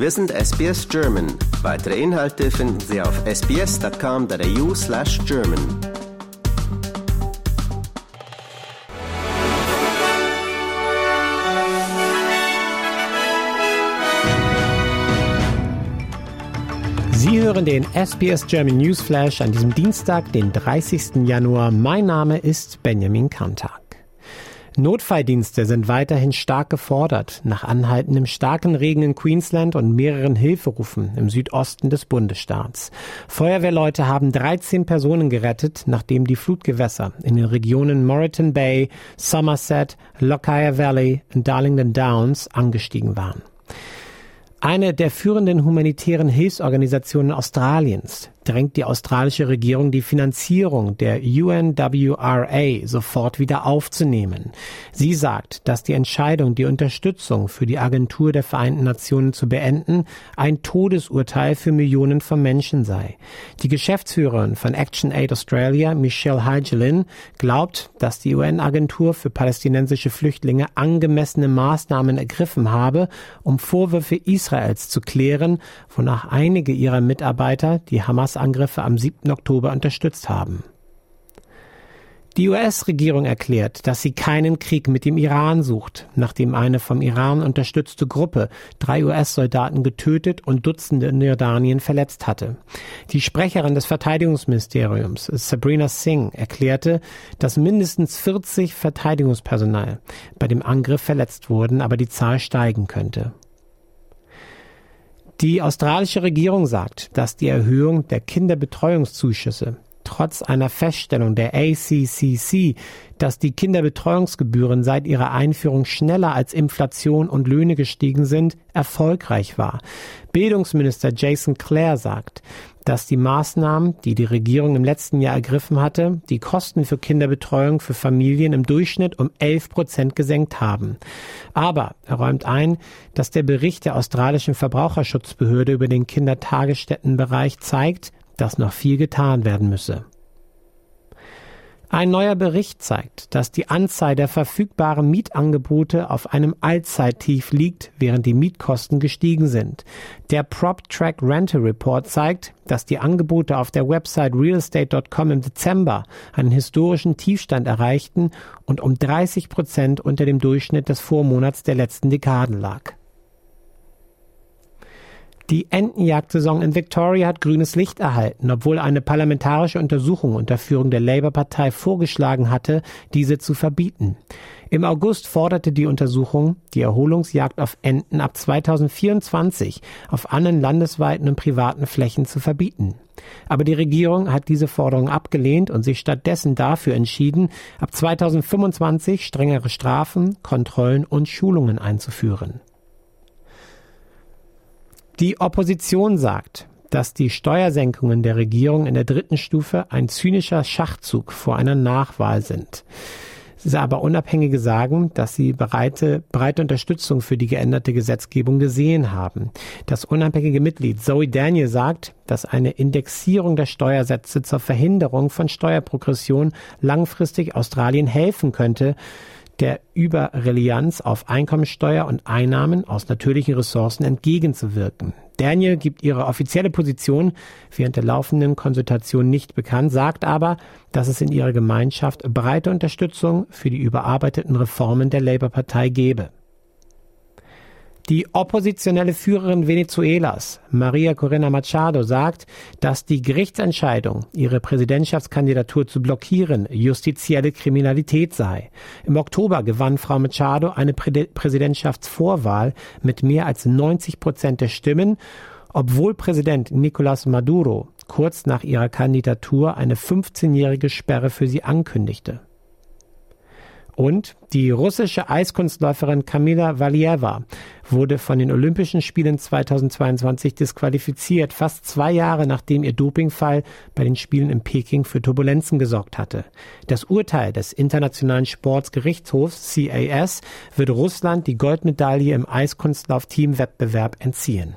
Wir sind SBS German. Weitere Inhalte finden Sie auf sbs.com.au slash German. Sie hören den SBS German Newsflash an diesem Dienstag, den 30. Januar. Mein Name ist Benjamin Kantak. Notfalldienste sind weiterhin stark gefordert, nach anhaltendem starken Regen in Queensland und mehreren Hilferufen im Südosten des Bundesstaats. Feuerwehrleute haben 13 Personen gerettet, nachdem die Flutgewässer in den Regionen Moreton Bay, Somerset, Lockyer Valley und Darlington Downs angestiegen waren. Eine der führenden humanitären Hilfsorganisationen Australiens, drängt die australische Regierung die Finanzierung der UNWRA sofort wieder aufzunehmen. Sie sagt, dass die Entscheidung, die Unterstützung für die Agentur der Vereinten Nationen zu beenden, ein Todesurteil für Millionen von Menschen sei. Die Geschäftsführerin von Action Aid Australia, Michelle Heigelin, glaubt, dass die UN-Agentur für palästinensische Flüchtlinge angemessene Maßnahmen ergriffen habe, um Vorwürfe Israels zu klären, wonach einige ihrer Mitarbeiter die Hamas Terrorangriffe am 7. Oktober unterstützt haben. Die US-Regierung erklärt, dass sie keinen Krieg mit dem Iran sucht, nachdem eine vom Iran unterstützte Gruppe drei US-Soldaten getötet und Dutzende in Jordanien verletzt hatte. Die Sprecherin des Verteidigungsministeriums, Sabrina Singh, erklärte, dass mindestens 40 Verteidigungspersonal bei dem Angriff verletzt wurden, aber die Zahl steigen könnte. Die australische Regierung sagt, dass die Erhöhung der Kinderbetreuungszuschüsse trotz einer Feststellung der ACCC, dass die Kinderbetreuungsgebühren seit ihrer Einführung schneller als Inflation und Löhne gestiegen sind, erfolgreich war. Bildungsminister Jason Clare sagt, dass die Maßnahmen, die die Regierung im letzten Jahr ergriffen hatte, die Kosten für Kinderbetreuung für Familien im Durchschnitt um 11 Prozent gesenkt haben. Aber er räumt ein, dass der Bericht der australischen Verbraucherschutzbehörde über den Kindertagesstättenbereich zeigt, dass noch viel getan werden müsse. Ein neuer Bericht zeigt, dass die Anzahl der verfügbaren Mietangebote auf einem Allzeittief liegt, während die Mietkosten gestiegen sind. Der PropTrack Rental Report zeigt, dass die Angebote auf der Website realestate.com im Dezember einen historischen Tiefstand erreichten und um 30 Prozent unter dem Durchschnitt des Vormonats der letzten Dekaden lag. Die Entenjagdsaison in Victoria hat grünes Licht erhalten, obwohl eine parlamentarische Untersuchung unter Führung der Labour-Partei vorgeschlagen hatte, diese zu verbieten. Im August forderte die Untersuchung, die Erholungsjagd auf Enten ab 2024 auf allen landesweiten und privaten Flächen zu verbieten. Aber die Regierung hat diese Forderung abgelehnt und sich stattdessen dafür entschieden, ab 2025 strengere Strafen, Kontrollen und Schulungen einzuführen. Die Opposition sagt, dass die Steuersenkungen der Regierung in der dritten Stufe ein zynischer Schachzug vor einer Nachwahl sind. Aber Unabhängige sagen, dass sie breite, breite Unterstützung für die geänderte Gesetzgebung gesehen haben. Das unabhängige Mitglied Zoe Daniel sagt, dass eine Indexierung der Steuersätze zur Verhinderung von Steuerprogression langfristig Australien helfen könnte, der Überrelianz auf Einkommensteuer und Einnahmen aus natürlichen Ressourcen entgegenzuwirken. Daniel gibt ihre offizielle Position während der laufenden Konsultation nicht bekannt, sagt aber, dass es in ihrer Gemeinschaft breite Unterstützung für die überarbeiteten Reformen der Labour-Partei gebe. Die oppositionelle Führerin Venezuelas, Maria Corina Machado, sagt, dass die Gerichtsentscheidung, ihre Präsidentschaftskandidatur zu blockieren, justizielle Kriminalität sei. Im Oktober gewann Frau Machado eine Prä Präsidentschaftsvorwahl mit mehr als 90 Prozent der Stimmen, obwohl Präsident Nicolás Maduro kurz nach ihrer Kandidatur eine 15-jährige Sperre für sie ankündigte. Und die russische Eiskunstläuferin Kamila Valieva wurde von den Olympischen Spielen 2022 disqualifiziert, fast zwei Jahre nachdem ihr Dopingfall bei den Spielen in Peking für Turbulenzen gesorgt hatte. Das Urteil des Internationalen Sportsgerichtshofs CAS wird Russland die Goldmedaille im Eiskunstlauf-Teamwettbewerb entziehen.